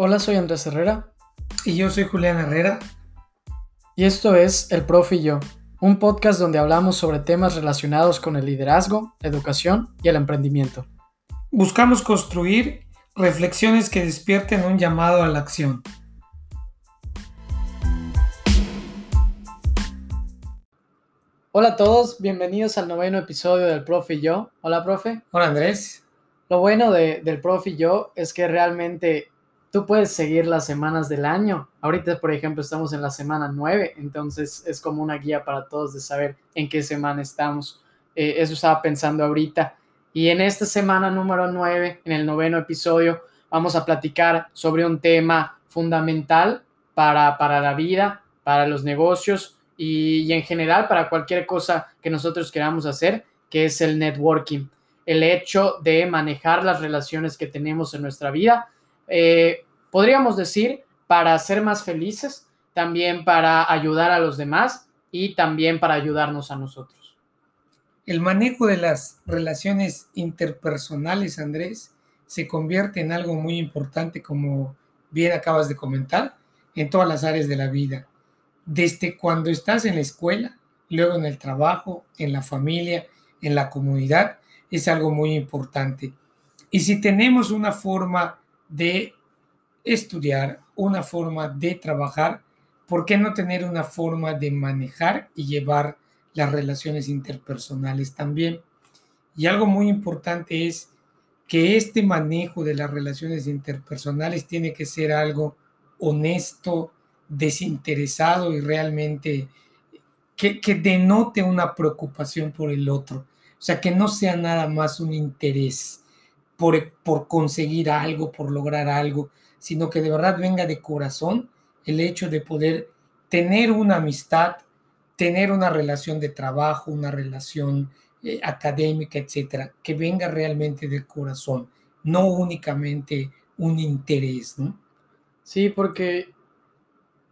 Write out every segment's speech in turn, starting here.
Hola, soy Andrés Herrera. Y yo soy Julián Herrera. Y esto es El Profe y yo, un podcast donde hablamos sobre temas relacionados con el liderazgo, educación y el emprendimiento. Buscamos construir reflexiones que despierten un llamado a la acción. Hola a todos, bienvenidos al noveno episodio del Profe y yo. Hola, profe. Hola, Andrés. Lo bueno del Profe y yo es que realmente tú puedes seguir las semanas del año. Ahorita, por ejemplo, estamos en la semana 9, entonces es como una guía para todos de saber en qué semana estamos. Eh, eso estaba pensando ahorita. Y en esta semana número 9, en el noveno episodio, vamos a platicar sobre un tema fundamental para, para la vida, para los negocios y, y en general para cualquier cosa que nosotros queramos hacer, que es el networking. El hecho de manejar las relaciones que tenemos en nuestra vida eh, podríamos decir, para ser más felices, también para ayudar a los demás y también para ayudarnos a nosotros. El manejo de las relaciones interpersonales, Andrés, se convierte en algo muy importante, como bien acabas de comentar, en todas las áreas de la vida. Desde cuando estás en la escuela, luego en el trabajo, en la familia, en la comunidad, es algo muy importante. Y si tenemos una forma de estudiar, una forma de trabajar, ¿por qué no tener una forma de manejar y llevar las relaciones interpersonales también? Y algo muy importante es que este manejo de las relaciones interpersonales tiene que ser algo honesto, desinteresado y realmente que, denote una preocupación por el otro. O sea, que no sea nada más un interés por, por conseguir algo, por lograr algo, sino que de verdad venga de corazón el hecho de poder tener una amistad, tener una relación de trabajo, una relación eh, académica, etcétera, que venga realmente del corazón, no únicamente un interés, ¿no? Sí, porque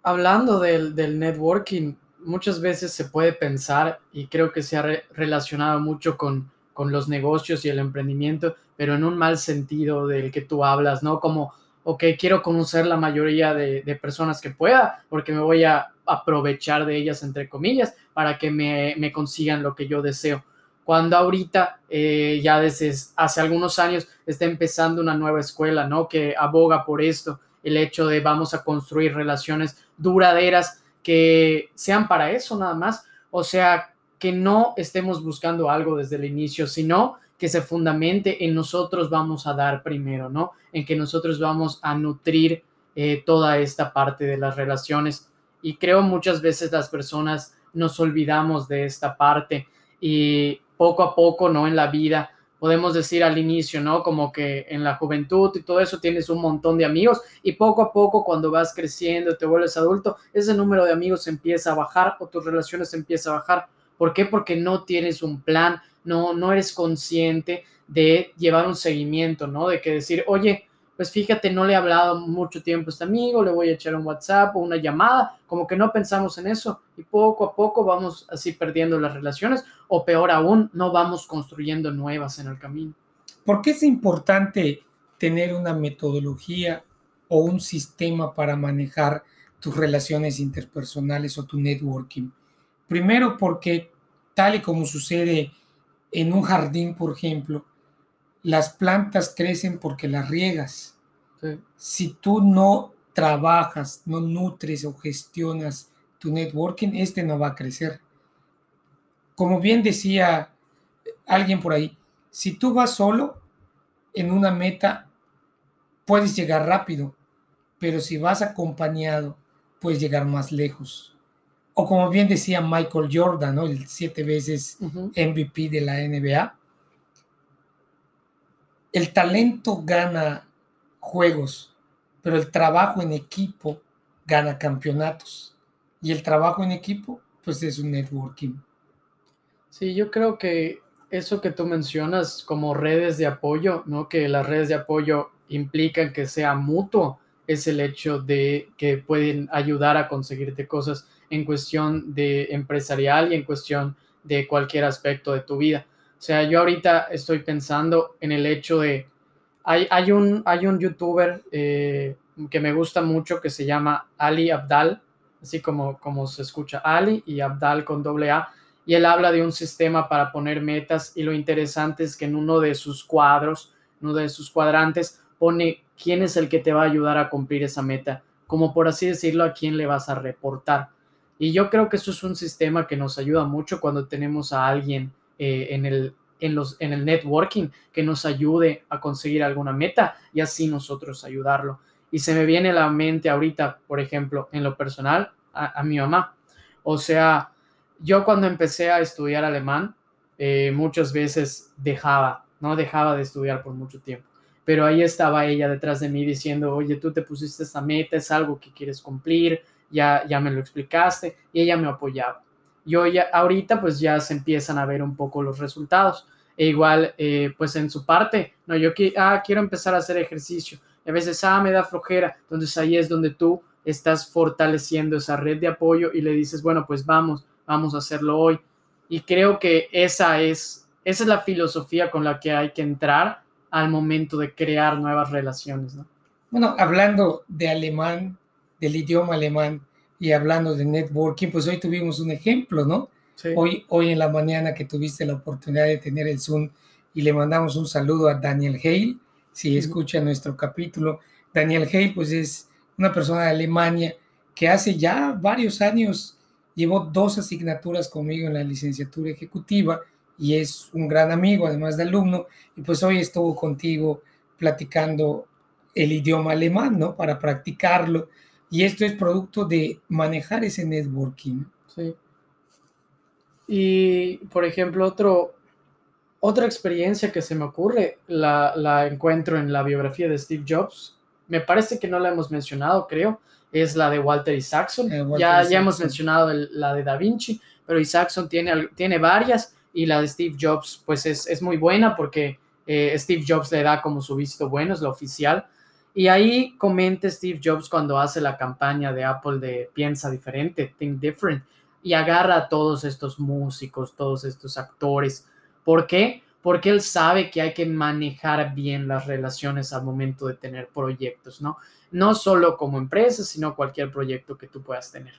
hablando del, del networking, muchas veces se puede pensar, y creo que se ha relacionado mucho con, con los negocios y el emprendimiento, pero en un mal sentido del que tú hablas, ¿no? Como, ok, quiero conocer la mayoría de, personas que pueda, porque me voy a aprovechar de ellas, entre comillas, para que me, consigan lo que yo deseo. Cuando ahorita, eh, ya desde hace algunos años, está empezando una nueva escuela, ¿no? Que aboga por esto, el hecho de vamos a construir relaciones duraderas que sean para eso nada más, o sea, que no estemos buscando algo desde el inicio, sino que se fundamente en nosotros vamos a dar primero, ¿no? En que nosotros vamos a nutrir eh, toda esta parte de las relaciones. Y creo muchas veces las personas nos olvidamos de esta parte y poco a poco, ¿no? En la vida, podemos decir al inicio, ¿no? Como que en la juventud y todo eso tienes un montón de amigos y poco a poco cuando vas creciendo, te vuelves adulto, ese número de amigos empieza a bajar o tus relaciones empieza a bajar. ¿Por qué? Porque no tienes un plan, no, no eres consciente de llevar un seguimiento, ¿no? De que decir, oye, pues fíjate, no le he hablado mucho tiempo a este amigo, le voy a echar un WhatsApp o una llamada, como que no pensamos en eso y poco a poco vamos así perdiendo las relaciones o peor aún, no vamos construyendo nuevas en el camino. ¿Por qué es importante tener una metodología o un sistema para manejar tus relaciones interpersonales o tu networking? Primero porque tal y como sucede en un jardín, por ejemplo, las plantas crecen porque las riegas. Si tú no trabajas, no nutres o gestionas tu networking, este no va a crecer. Como bien decía alguien por ahí, si tú vas solo en una meta, puedes llegar rápido, pero si vas acompañado, puedes llegar más lejos o como bien decía Michael Jordan, el siete veces MVP de la NBA, el talento gana juegos, pero el trabajo en equipo gana campeonatos. Y el trabajo en equipo, pues es un networking. Sí, yo creo que eso que tú mencionas como redes de apoyo, ¿no? Que las redes de apoyo implican que sea mutuo, es el hecho de que pueden ayudar a conseguirte cosas en cuestión de empresarial y en cuestión de cualquier aspecto de tu vida. O sea, yo ahorita estoy pensando en el hecho de, hay, hay, un, hay un youtuber, eh, que me gusta mucho que se llama Ali Abdal, así como, como se escucha Ali y Abdal con doble A. Y él habla de un sistema para poner metas y lo interesante es que en uno de sus cuadros, uno de sus cuadrantes, pone quién es el que te va a ayudar a cumplir esa meta, como por así decirlo, a quién le vas a reportar. Y yo creo que eso es un sistema que nos ayuda mucho cuando tenemos a alguien eh, en, el, en, los, en el networking que nos ayude a conseguir alguna meta y así nosotros ayudarlo. Y se me viene a la mente ahorita, por ejemplo, en lo personal, a, mi mamá. O sea, yo cuando empecé a estudiar alemán, eh, muchas veces dejaba, no dejaba de estudiar por mucho tiempo. Pero ahí estaba ella detrás de mí diciendo, oye, tú te pusiste esta meta, es algo que quieres cumplir, ya, ya me lo explicaste, y ella me apoyaba. Yo ya, ahorita pues ya se empiezan a ver un poco los resultados. E igual, eh, pues en su parte, no, yo ah, quiero empezar a hacer ejercicio. Y a veces, ah, me da flojera. Entonces ahí es donde tú estás fortaleciendo esa red de apoyo y le dices, bueno, pues vamos, vamos a hacerlo hoy. Y creo que esa es, esa es la filosofía con la que hay que entrar al momento de crear nuevas relaciones. ¿no? Bueno, hablando de alemán, del idioma alemán y hablando de networking, pues hoy tuvimos un ejemplo, ¿no? Hoy, hoy en la mañana que tuviste la oportunidad de tener el Zoom y le mandamos un saludo a Daniel Hale, si escucha nuestro capítulo. Daniel Hale, pues es una persona de Alemania que hace ya varios años llevó dos asignaturas conmigo en la licenciatura ejecutiva y es un gran amigo, además de alumno, y pues hoy estuvo contigo platicando el idioma alemán, ¿no? Para practicarlo. Y esto es producto de manejar ese networking. Sí. Y, por ejemplo, otro, otra experiencia que se me ocurre, la, la encuentro en la biografía de Steve Jobs. Me parece que no la hemos mencionado, creo. Es la de Walter Isaacson. Eh, ya, ya hemos mencionado la de Da Vinci, pero Isaacson tiene, tiene varias y la de Steve Jobs pues es, muy buena porque eh, Steve Jobs le da como su visto bueno, es la oficial. Y ahí comenta Steve Jobs cuando hace la campaña de Apple de piensa diferente, think different, y agarra a todos estos músicos, todos estos actores. ¿Por qué? Porque él sabe que hay que manejar bien las relaciones al momento de tener proyectos, ¿no? No solo como empresa, sino cualquier proyecto que tú puedas tener.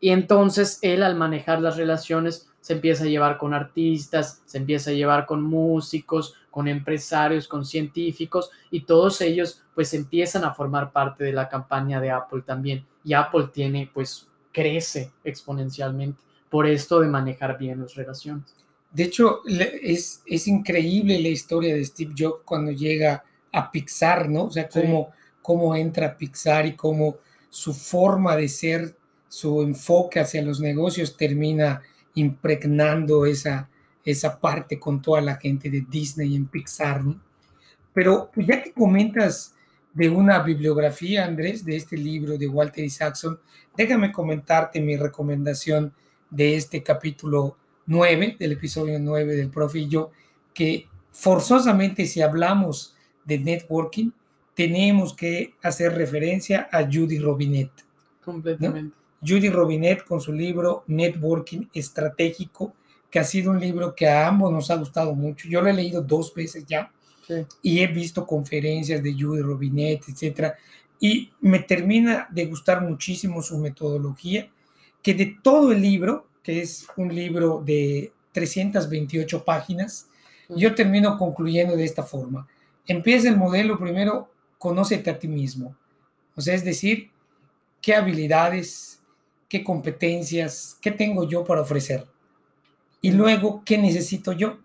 Y entonces él al manejar las relaciones se empieza a llevar con artistas, se empieza a llevar con músicos, con empresarios, con científicos y todos ellos pues empiezan a formar parte de la campaña de Apple también. Y Apple tiene pues crece exponencialmente por esto de manejar bien las relaciones. De hecho, es, es increíble la historia de Steve Jobs cuando llega a Pixar, ¿no? O sea, cómo, cómo entra Pixar y cómo su forma de ser, su enfoque hacia los negocios termina impregnando esa, esa parte con toda la gente de Disney en Pixar. Pero pues, ya que comentas de una bibliografía, Andrés, de este libro de Walter Isaacson, déjame comentarte mi recomendación de este capítulo 9, del episodio 9 del Profe y yo, que forzosamente si hablamos de networking, tenemos que hacer referencia a Judy Robinet. Completamente. Judy Robinet con su libro Networking Estratégico, que ha sido un libro que a ambos nos ha gustado mucho. Yo lo he leído dos veces ya y he visto conferencias de Judy Robinet, etcétera, y me termina de gustar muchísimo su metodología, que de todo el libro, que es un libro de 328 páginas, yo termino concluyendo de esta forma. Empieza el modelo primero, conócete a ti mismo. O sea, es decir, qué habilidades, qué competencias, qué tengo yo para ofrecer. Y luego, ¿qué necesito yo?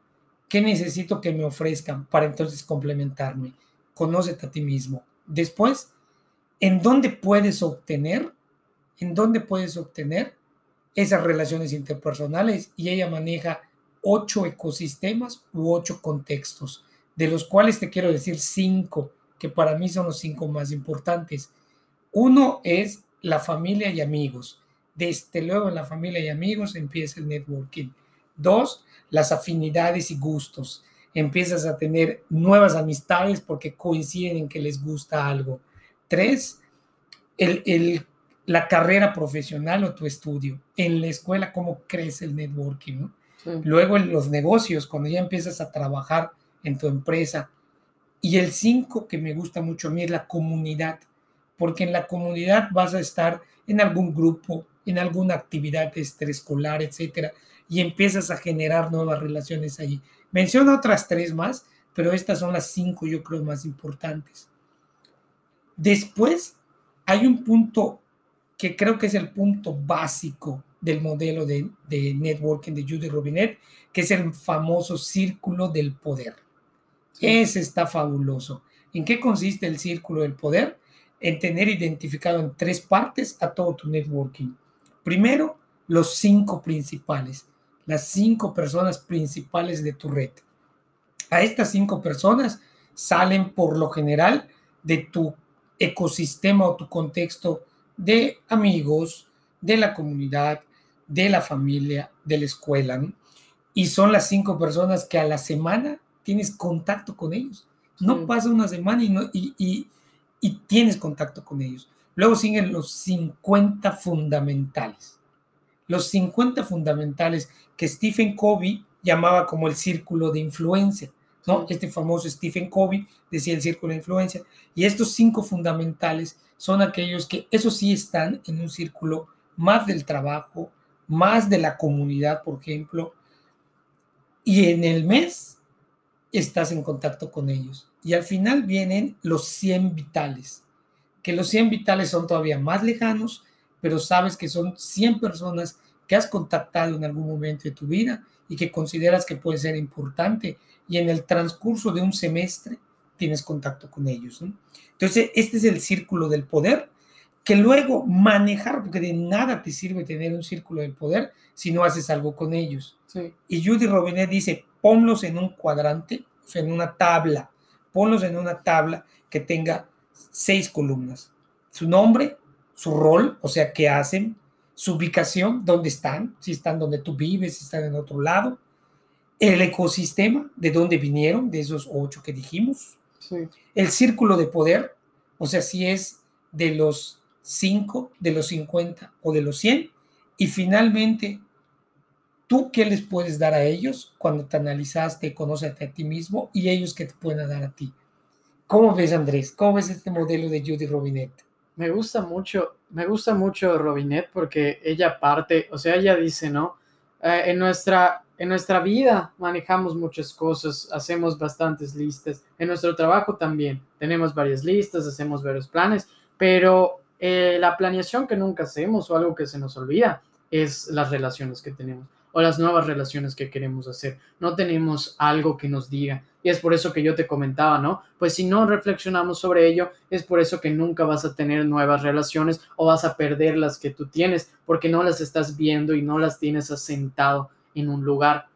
¿Qué necesito que me ofrezcan para entonces complementarme? Conócete a ti mismo. Después, ¿en dónde puedes obtener? ¿En dónde puedes obtener esas relaciones interpersonales? Y ella maneja ocho ecosistemas u ocho contextos, de los cuales te quiero decir cinco, que para mí son los cinco más importantes. Uno es la familia y amigos. Desde luego en la familia y amigos empieza el networking. Dos, las afinidades y gustos. Empiezas a tener nuevas amistades porque coinciden en que les gusta algo. Tres, el, la carrera profesional o tu estudio. En la escuela, cómo crece el networking. Luego en los negocios, cuando ya empiezas a trabajar en tu empresa. Y el cinco, que me gusta mucho a mí, es la comunidad porque en la comunidad vas a estar en algún grupo, en alguna actividad extraescolar, etcétera, y empiezas a generar nuevas relaciones allí. Menciona otras tres más, pero estas son las cinco, yo creo, más importantes. Después hay un punto que creo que es el punto básico del modelo de, networking de Judy Robinet, que es el famoso círculo del poder. Ese está fabuloso. ¿En qué consiste el círculo del poder? En tener identificado en tres partes a todo tu networking. Primero, los cinco principales, las cinco personas principales de tu red. A estas cinco personas salen por lo general de tu ecosistema o tu contexto de amigos, de la comunidad, de la familia, de la escuela. Y son las cinco personas que a la semana tienes contacto con ellos. No pasa una semana y, no, y, y, tienes contacto con ellos. Luego siguen los 50 fundamentales. Los 50 fundamentales que Stephen Covey llamaba como el círculo de influencia. ¿no? Este famoso Stephen Covey decía el círculo de influencia. Y estos cinco fundamentales son aquellos que, eso sí, están en un círculo más del trabajo, más de la comunidad, por ejemplo. Y en el mes estás en contacto con ellos. Y al final vienen los 100 vitales, que los 100 vitales son todavía más lejanos, pero sabes que son 100 personas que has contactado en algún momento de tu vida y que consideras que puede ser importante y en el transcurso de un semestre tienes contacto con ellos. Entonces, este es el círculo del poder que luego manejar, porque de nada te sirve tener un círculo del poder si no haces algo con ellos. Y Judy Robinet dice, ponlos en un cuadrante, o sea, en una tabla, ponlos en una tabla que tenga seis columnas. Su nombre, su rol, o sea, qué hacen, su ubicación, dónde están, si están donde tú vives, si están en otro lado, el ecosistema, de dónde vinieron, de esos ocho que dijimos, el círculo de poder, o sea, si es de los cinco, de los 50 o de los 100, y finalmente ¿Tú qué les puedes dar a ellos cuando te analizaste, conoces a ti mismo y ellos qué te pueden dar a ti? ¿Cómo ves, Andrés? ¿Cómo ves este modelo de Judy Robinet? Me gusta mucho, me gusta mucho Robinet porque ella parte, o sea, ella dice, ¿no? Eh, en, nuestra, en nuestra vida manejamos muchas cosas, hacemos bastantes listas, en nuestro trabajo también tenemos varias listas, hacemos varios planes, pero eh, la planeación que nunca hacemos o algo que se nos olvida es las relaciones que tenemos o las nuevas relaciones que queremos hacer. No tenemos algo que nos diga. Y es por eso que yo te comentaba, ¿no? Pues si no reflexionamos sobre ello, es por eso que nunca vas a tener nuevas relaciones o vas a perder las que tú tienes, porque no las estás viendo y no las tienes asentado en un lugar.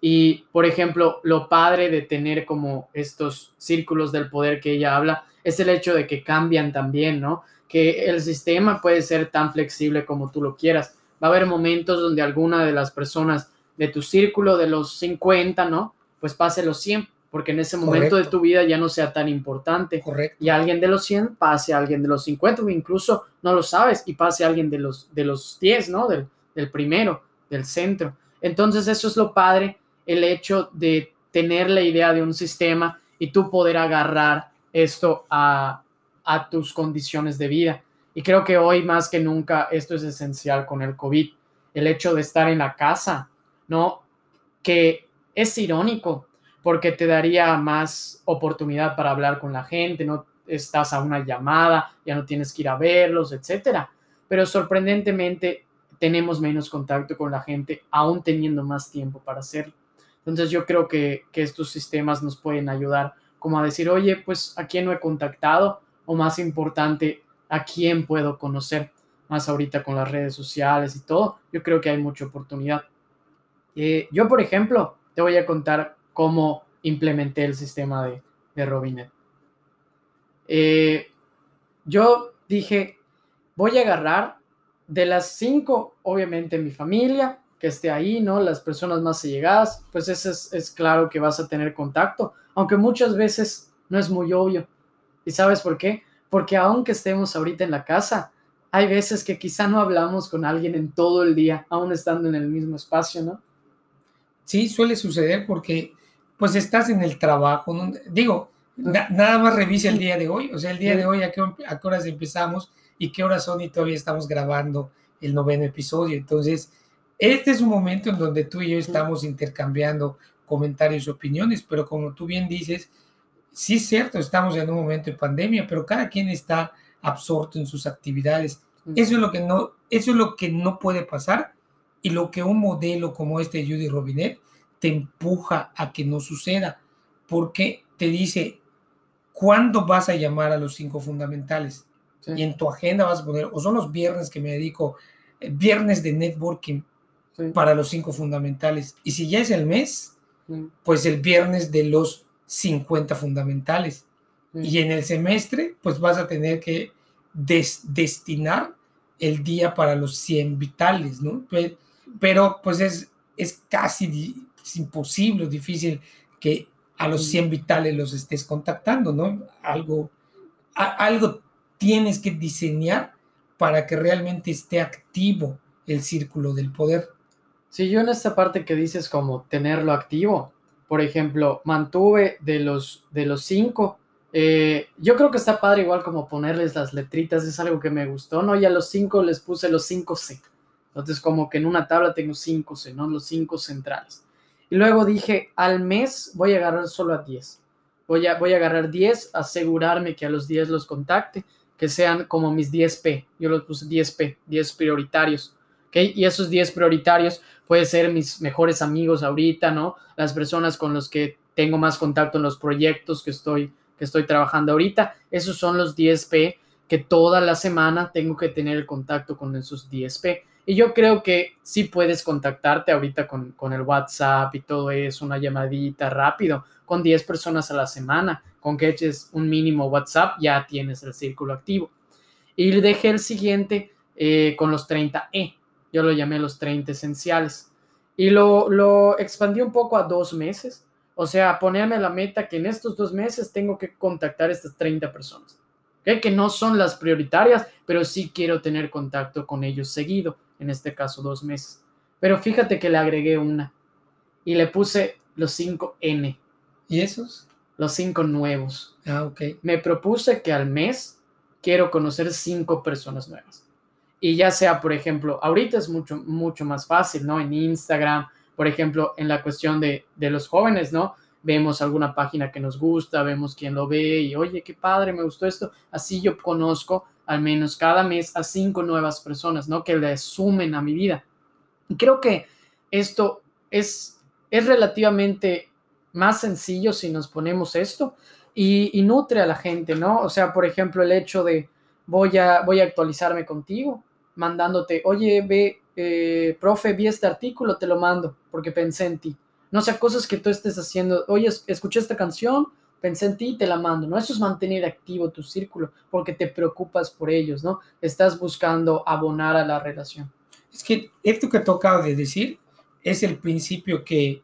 Y, por ejemplo, lo padre de tener como estos círculos del poder que ella habla es el hecho de que cambian también, ¿no? Que el sistema puede ser tan flexible como tú lo quieras va a haber momentos donde alguna de las personas de tu círculo de los 50, ¿no? Pues pase los 100, porque en ese momento de tu vida ya no sea tan importante. Correcto. Y alguien de los 100 pase a alguien de los 50, o incluso no lo sabes y pase a alguien de los, de los 10, ¿no? Del, del primero, del centro. Entonces eso es lo padre, el hecho de tener la idea de un sistema y tú poder agarrar esto a, a tus condiciones de vida. Y creo que hoy más que nunca esto es esencial con el COVID, el hecho de estar en la casa, ¿no? Que es irónico porque te daría más oportunidad para hablar con la gente, no estás a una llamada, ya no tienes que ir a verlos, etcétera. Pero sorprendentemente tenemos menos contacto con la gente, aún teniendo más tiempo para hacerlo. Entonces yo creo que, que estos sistemas nos pueden ayudar como a decir, oye, pues a quién no he contactado, o más importante, a quién puedo conocer más ahorita con las redes sociales y todo, yo creo que hay mucha oportunidad. Eh, yo, por ejemplo, te voy a contar cómo implementé el sistema de, de Robinet. Eh, yo dije, voy a agarrar de las cinco, obviamente mi familia, que esté ahí, ¿no? Las personas más allegadas, pues eso es, es claro que vas a tener contacto, aunque muchas veces no es muy obvio. ¿Y sabes por qué? Porque aunque estemos ahorita en la casa, hay veces que quizá no hablamos con alguien en todo el día, aún estando en el mismo espacio, ¿no? Sí, suele suceder porque pues estás en el trabajo, digo, nada más revise el día de hoy, o sea, el día de hoy a qué, a qué horas empezamos y qué horas son y todavía estamos grabando el noveno episodio. Entonces, este es un momento en donde tú y yo estamos intercambiando comentarios y opiniones, pero como tú bien dices, sí es cierto, estamos en un momento de pandemia, pero cada quien está absorto en sus actividades. Eso es lo que no, eso es lo que no puede pasar y lo que un modelo como este de Judy Robinet te empuja a que no suceda, porque te dice, ¿cuándo vas a llamar a los cinco fundamentales? Y en tu agenda vas a poner, o son los viernes que me dedico, eh, viernes de networking para los cinco fundamentales. Y si ya es el mes, pues el viernes de los 50 fundamentales. Y en el semestre, pues vas a tener que destinar el día para los 100 vitales, ¿no? Pero pues es, es casi imposible, difícil que a los 100 vitales los estés contactando, ¿no? Algo, algo tienes que diseñar para que realmente esté activo el círculo del poder. Sí, yo en esta parte que dices como tenerlo activo, por ejemplo, mantuve de los, de los cinco, eh, yo creo que está padre igual como ponerles las letritas, es algo que me gustó, ¿no? Y a los cinco les puse los cinco C. Entonces como que en una tabla tengo cinco C, ¿no? Los cinco centrales. Y luego dije, al mes voy a agarrar solo a 10. Voy a, voy a agarrar 10, asegurarme que a los 10 los contacte, que sean como mis 10P. Yo los puse 10P, 10 prioritarios. Y esos 10 prioritarios pueden ser mis mejores amigos ahorita, ¿no? Las personas con los que tengo más contacto en los proyectos que estoy, que estoy trabajando ahorita. Esos son los 10P que toda la semana tengo que tener el contacto con esos 10P. Y yo creo que sí puedes contactarte ahorita con, con, el WhatsApp y todo eso, una llamadita rápido, con 10 personas a la semana, con que eches un mínimo WhatsApp, ya tienes el círculo activo. Y dejé el siguiente eh, con los 30E yo lo llamé los 30 esenciales. Y lo, lo expandí un poco a dos meses. O sea, ponerme la meta que en estos dos meses tengo que contactar a estas 30 personas. Que no son las prioritarias, pero sí quiero tener contacto con ellos seguido. En este caso, dos meses. Pero fíjate que le agregué una. Y le puse los 5 N. ¿Y esos? Los cinco nuevos. Ah, ok. Me propuse que al mes quiero conocer cinco personas nuevas y ya sea, por ejemplo, ahorita es mucho, mucho más fácil, ¿no? En Instagram, por ejemplo, en la cuestión de, de los jóvenes, ¿no? Vemos alguna página que nos gusta, vemos quién lo ve y, oye, qué padre, me gustó esto. Así yo conozco al menos cada mes a cinco nuevas personas, ¿no? Que le sumen a mi vida. Y creo que esto es, es relativamente más sencillo si nos ponemos esto y, y, nutre a la gente, ¿no? O sea, por ejemplo, el hecho de voy a, voy a actualizarme contigo, mandándote, oye, ve, eh, profe, vi este artículo, te lo mando porque pensé en ti. No sea cosas que tú estés haciendo, oye, escuché esta canción, pensé en ti y te la mando, ¿no? Eso es mantener activo tu círculo porque te preocupas por ellos, ¿no? Estás buscando abonar a la relación. Es que esto que tocado de decir es el principio que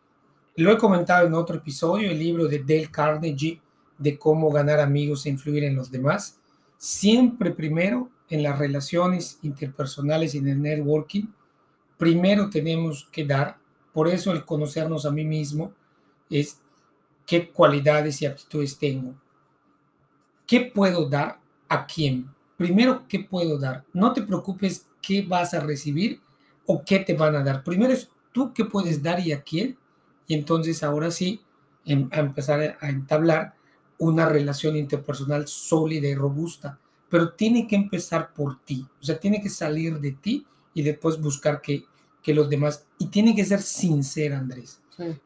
lo he comentado en otro episodio, el libro de Dale Carnegie de cómo ganar amigos e influir en los demás. Siempre primero en las relaciones interpersonales y en el networking, primero tenemos que dar, por eso el conocernos a mí mismo es qué cualidades y aptitudes tengo. ¿Qué puedo dar a quién? Primero, ¿qué puedo dar? No te preocupes qué vas a recibir o qué te van a dar. Primero es tú qué puedes dar y a quién. Y entonces ahora sí, em, empezar a entablar una relación interpersonal sólida y robusta pero tiene que empezar por ti, o sea, tiene que salir de ti y después buscar que, que los demás, y tiene que ser sincera, Andrés,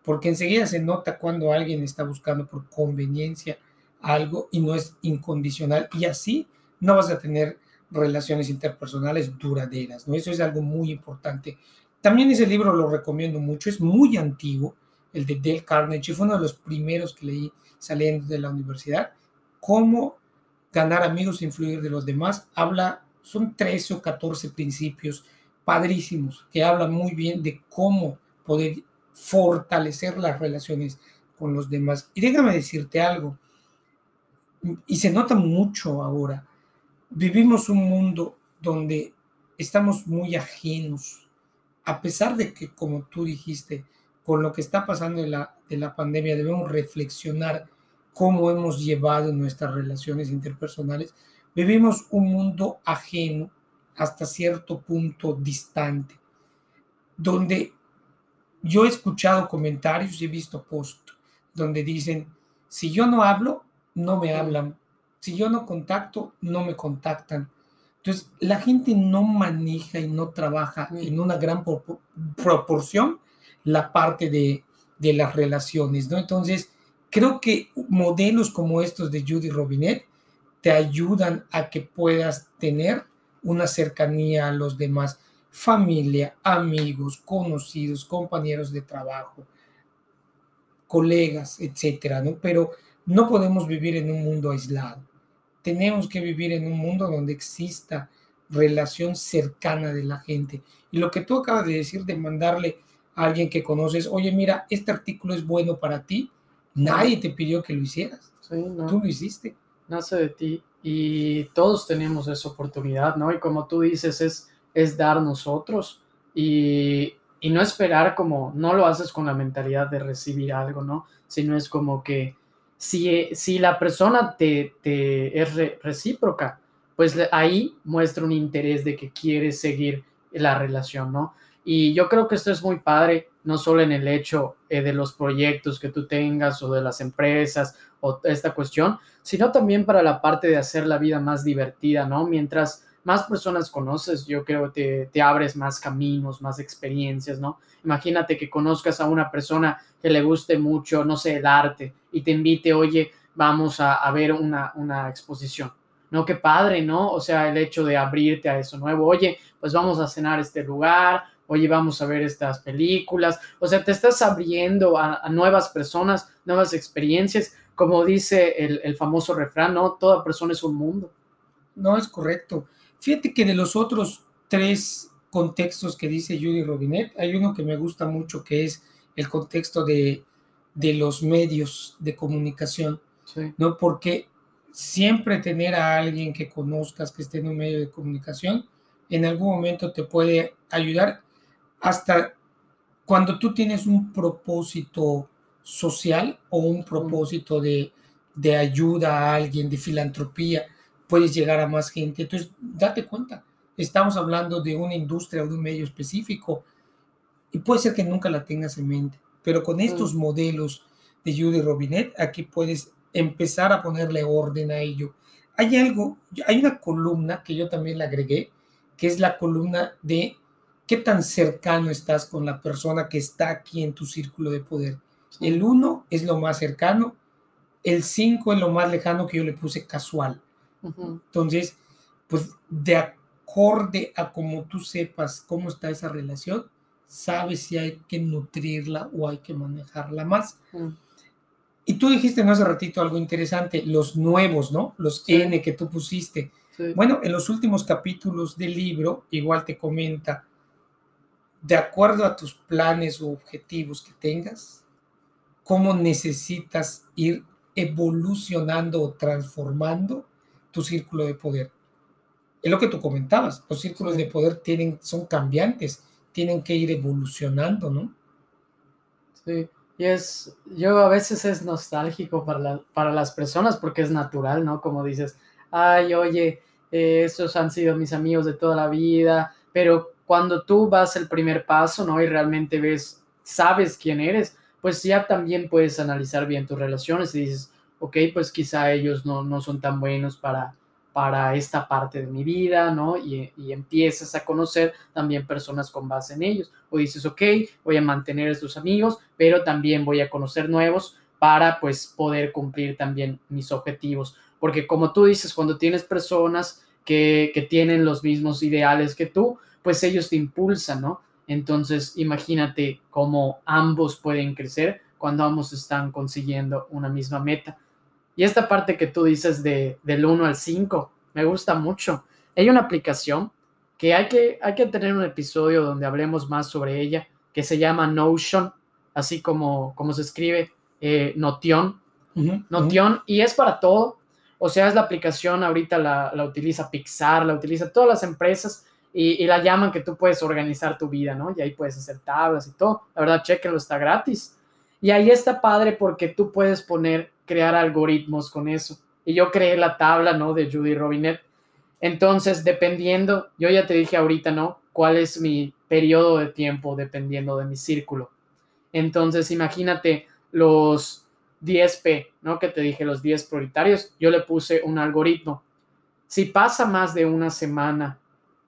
porque enseguida se nota cuando alguien está buscando por conveniencia algo y no es incondicional, y así no vas a tener relaciones interpersonales duraderas, ¿no? Eso es algo muy importante. También ese libro lo recomiendo mucho, es muy antiguo, el de Dale Carnegie, fue uno de los primeros que leí saliendo de la universidad, cómo ganar amigos e influir de los demás, habla, son 13 o 14 principios padrísimos que hablan muy bien de cómo poder fortalecer las relaciones con los demás. Y déjame decirte algo, y se nota mucho ahora, vivimos un mundo donde estamos muy ajenos, a pesar de que, como tú dijiste, con lo que está pasando de la, de la pandemia debemos reflexionar cómo hemos llevado nuestras relaciones interpersonales, vivimos un mundo ajeno hasta cierto punto distante, donde yo he escuchado comentarios y he visto posts donde dicen, si yo no hablo, no me hablan, si yo no contacto, no me contactan. Entonces, la gente no maneja y no trabaja en una gran proporción la parte de, de las relaciones, ¿no? Entonces, creo que modelos como estos de Judy Robinet te ayudan a que puedas tener una cercanía a los demás, familia, amigos, conocidos, compañeros de trabajo, colegas, etcétera, ¿no? Pero no podemos vivir en un mundo aislado. Tenemos que vivir en un mundo donde exista relación cercana de la gente. Y lo que tú acabas de decir de mandarle a alguien que conoces, oye, mira, este artículo es bueno para ti, Nadie te pidió que lo hicieras. Tú lo hiciste. Nace de ti y todos tenemos esa oportunidad, ¿no? Y como tú dices, es, es dar nosotros y, y no esperar como, no lo haces con la mentalidad de recibir algo, ¿no? Sino es como que si, si la persona te, te es recíproca, pues ahí muestra un interés de que quiere seguir la relación, ¿no? Y yo creo que esto es muy padre, no solo en el hecho eh, de los proyectos que tú tengas o de las empresas o esta cuestión, sino también para la parte de hacer la vida más divertida, ¿no? Mientras más personas conoces, yo creo que te, abres más caminos, más experiencias, ¿no? Imagínate que conozcas a una persona que le guste mucho, no sé, el arte y te invite, oye, vamos a, a ver una, una exposición. No, qué padre, ¿no? O sea, el hecho de abrirte a eso nuevo. Oye, pues vamos a cenar este lugar oye, vamos a ver estas películas, o sea, te estás abriendo a, nuevas personas, nuevas experiencias, como dice el, famoso refrán, ¿no? Toda persona es un mundo. No, es correcto. Fíjate que de los otros tres contextos que dice Judy Robinet, hay uno que me gusta mucho, que es el contexto de, los medios de comunicación, ¿no? Porque siempre tener a alguien que conozcas que esté en un medio de comunicación, en algún momento te puede ayudar hasta cuando tú tienes un propósito social o un propósito de, ayuda a alguien, de filantropía, puedes llegar a más gente. Entonces, date cuenta, estamos hablando de una industria o de un medio específico y puede ser que nunca la tengas en mente, pero con estos modelos de Judy Robinet, aquí puedes empezar a ponerle orden a ello. Hay algo, hay una columna que yo también le agregué, que es la columna de ¿Qué tan cercano estás con la persona que está aquí en tu círculo de poder? El 1 es lo más cercano, el 5 es lo más lejano que yo le puse casual. Entonces, pues de acorde a como tú sepas cómo está esa relación, sabes si hay que nutrirla o hay que manejarla más. Y tú dijiste no hace ratito algo interesante, los nuevos, ¿no? Los N que tú pusiste. Bueno, en los últimos capítulos del libro, igual te comenta, de acuerdo a tus planes o objetivos que tengas, cómo necesitas ir evolucionando o transformando tu círculo de poder. Es lo que tú comentabas, los círculos de poder tienen, son cambiantes, tienen que ir evolucionando, ¿no? Sí, y es, yo a veces es nostálgico para, para las personas porque es natural, ¿no? Como dices, ay, oye, eh, esos han sido mis amigos de toda la vida, pero cuando tú vas el primer paso, ¿no? Y realmente ves, sabes quién eres, pues ya también puedes analizar bien tus relaciones y dices, ok, pues quizá ellos no, no son tan buenos para, para esta parte de mi vida, ¿no? Y, y, empiezas a conocer también personas con base en ellos. O dices, ok, voy a mantener a estos amigos, pero también voy a conocer nuevos para pues poder cumplir también mis objetivos. Porque como tú dices, cuando tienes personas que, que tienen los mismos ideales que tú, pues ellos te impulsan, ¿no? Entonces, imagínate cómo ambos pueden crecer cuando ambos están consiguiendo una misma meta. Y esta parte que tú dices de, del 1 al 5, me gusta mucho. Hay una aplicación que hay, que hay que tener un episodio donde hablemos más sobre ella, que se llama Notion, así como, como se escribe eh, Notion. Notion, y es para todo. O sea, es la aplicación, ahorita la, la utiliza Pixar, la utiliza todas las empresas y, la llaman que tú puedes organizar tu vida, ¿no? Y ahí puedes hacer tablas y todo. La verdad, chequenlo, está gratis. Y ahí está padre porque tú puedes poner crear algoritmos con eso. Y yo creé la tabla, ¿no? De Judy Robinet. Entonces, dependiendo, yo ya te dije ahorita, ¿no? ¿Cuál es mi periodo de tiempo dependiendo de mi círculo? Entonces, imagínate los 10P, ¿no? Que te dije, los 10 prioritarios. Yo le puse un algoritmo. Si pasa más de una semana,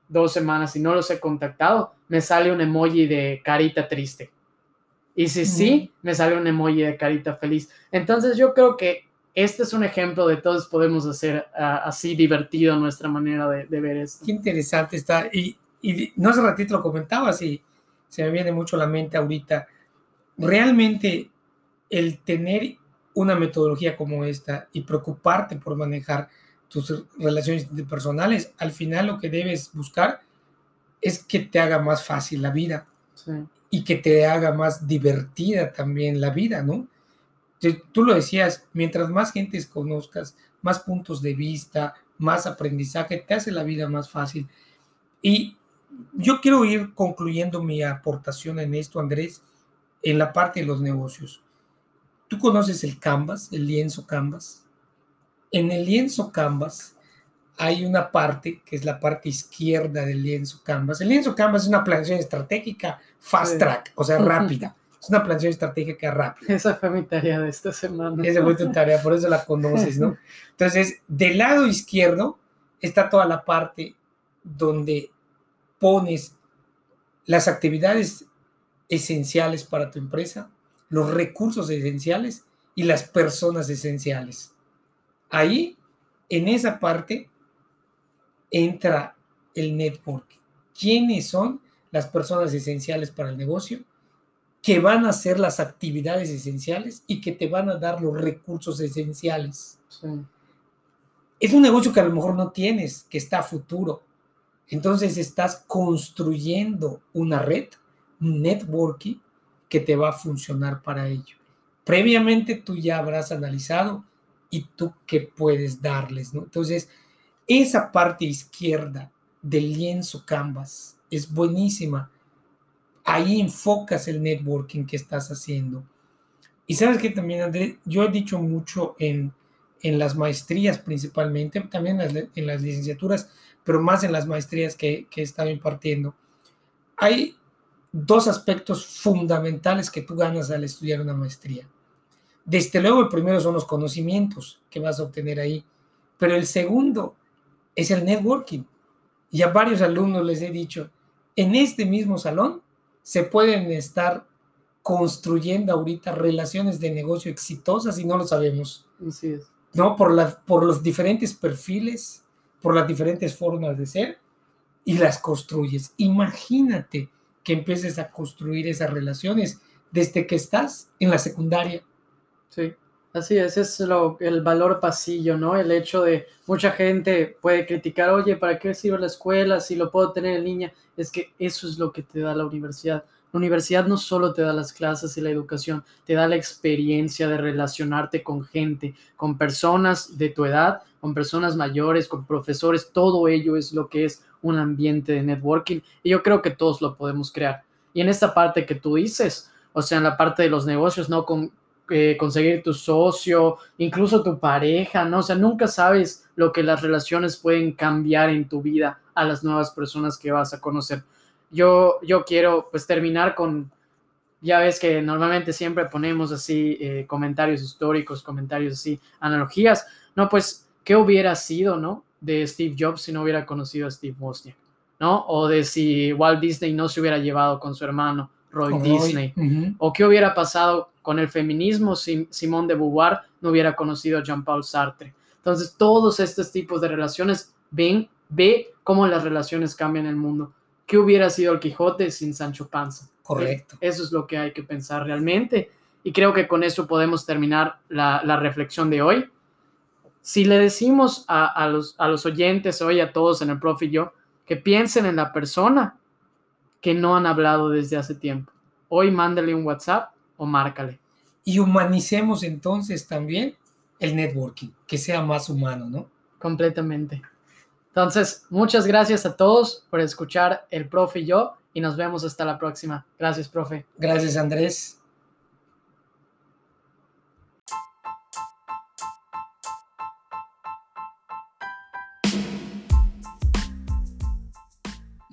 dos semanas y no los he contactado, me sale un emoji de carita triste. Y si sí, me sale un emoji de carita feliz. Entonces yo creo que este es un ejemplo de todos podemos hacer ah, así divertido nuestra manera de, ver esto. Qué interesante está. Y, y, no hace ratito lo comentabas y se me viene mucho a la mente ahorita. Realmente el tener una metodología como esta y preocuparte por manejar tus relaciones personales, al final lo que debes buscar es que te haga más fácil la vida. Sí y que te haga más divertida también la vida, ¿no? Tú lo decías, mientras más gentes conozcas, más puntos de vista, más aprendizaje, te hace la vida más fácil. Y yo quiero ir concluyendo mi aportación en esto, Andrés, en la parte de los negocios. Tú conoces el Canvas, el lienzo Canvas. En el lienzo Canvas hay una parte que es la parte izquierda del lienzo Canvas. El lienzo Canvas es una planeación estratégica fast track, o sea, rápida. Es una planeación estratégica rápida. Esa fue mi tarea de esta semana. Esa fue tu tarea, por eso la conoces, ¿no? Entonces, del lado izquierdo está toda la parte donde pones las actividades esenciales para tu empresa, los recursos esenciales y las personas esenciales. Ahí, en esa parte, entra el networking. ¿Quiénes son las personas esenciales para el negocio? que van a hacer las actividades esenciales y que te van a dar los recursos esenciales. Es un negocio que a lo mejor no tienes, que está a futuro. Entonces estás construyendo una red, un networking que te va a funcionar para ello. Previamente tú ya habrás analizado y tú qué puedes darles, ¿no? Entonces, esa parte izquierda del lienzo Canvas es buenísima. Ahí enfocas el networking que estás haciendo. Y sabes que también, André, yo he dicho mucho en, en las maestrías principalmente, también en las, licenciaturas, pero más en las maestrías que, que he estado impartiendo. Hay dos aspectos fundamentales que tú ganas al estudiar una maestría. Desde luego, el primero son los conocimientos que vas a obtener ahí, pero el segundo es el networking. Y a varios alumnos les he dicho, en este mismo salón se pueden estar construyendo ahorita relaciones de negocio exitosas y no lo sabemos. Así es. ¿No? Por, la, por los diferentes perfiles, por las diferentes formas de ser y las construyes. Imagínate que empieces a construir esas relaciones desde que estás en la secundaria. Sí. Así es, es lo, el valor pasillo, ¿no? El hecho de mucha gente puede criticar, oye, ¿para qué sirve la escuela si lo puedo tener en línea? Es que eso es lo que te da la universidad. La universidad no solo te da las clases y la educación, te da la experiencia de relacionarte con gente, con personas de tu edad, con personas mayores, con profesores, todo ello es lo que es un ambiente de networking y yo creo que todos lo podemos crear. Y en esta parte que tú dices, o sea, en la parte de los negocios, ¿no? Con, eh, conseguir tu socio, incluso tu pareja, ¿no? O sea, nunca sabes lo que las relaciones pueden cambiar en tu vida a las nuevas personas que vas a conocer. Yo, yo quiero pues terminar con, ya ves que normalmente siempre ponemos así eh, comentarios históricos, comentarios así, analogías, no, pues, ¿qué hubiera sido, no? De Steve Jobs si no hubiera conocido a Steve Wozniak, ¿no? O de si Walt Disney no se hubiera llevado con su hermano Roy Disney, o qué hubiera pasado con el feminismo si Simón de Beauvoir no hubiera conocido a Jean-Paul Sartre. Entonces, todos estos tipos de relaciones, ven, ve cómo las relaciones cambian el mundo. ¿Qué hubiera sido el Quijote sin Sancho Panza? Correcto. Eso es lo que hay que pensar realmente. Y creo que con eso podemos terminar la, reflexión de hoy. Si le decimos a, los, a los oyentes hoy, a todos en el profe y yo, que piensen en la persona que no han hablado desde hace tiempo. Hoy mándale un WhatsApp o márcale. Y humanicemos entonces también el networking, que sea más humano, ¿no? Completamente. Entonces, muchas gracias a todos por escuchar el profe y yo y nos vemos hasta la próxima. Gracias, profe. Gracias, Andrés.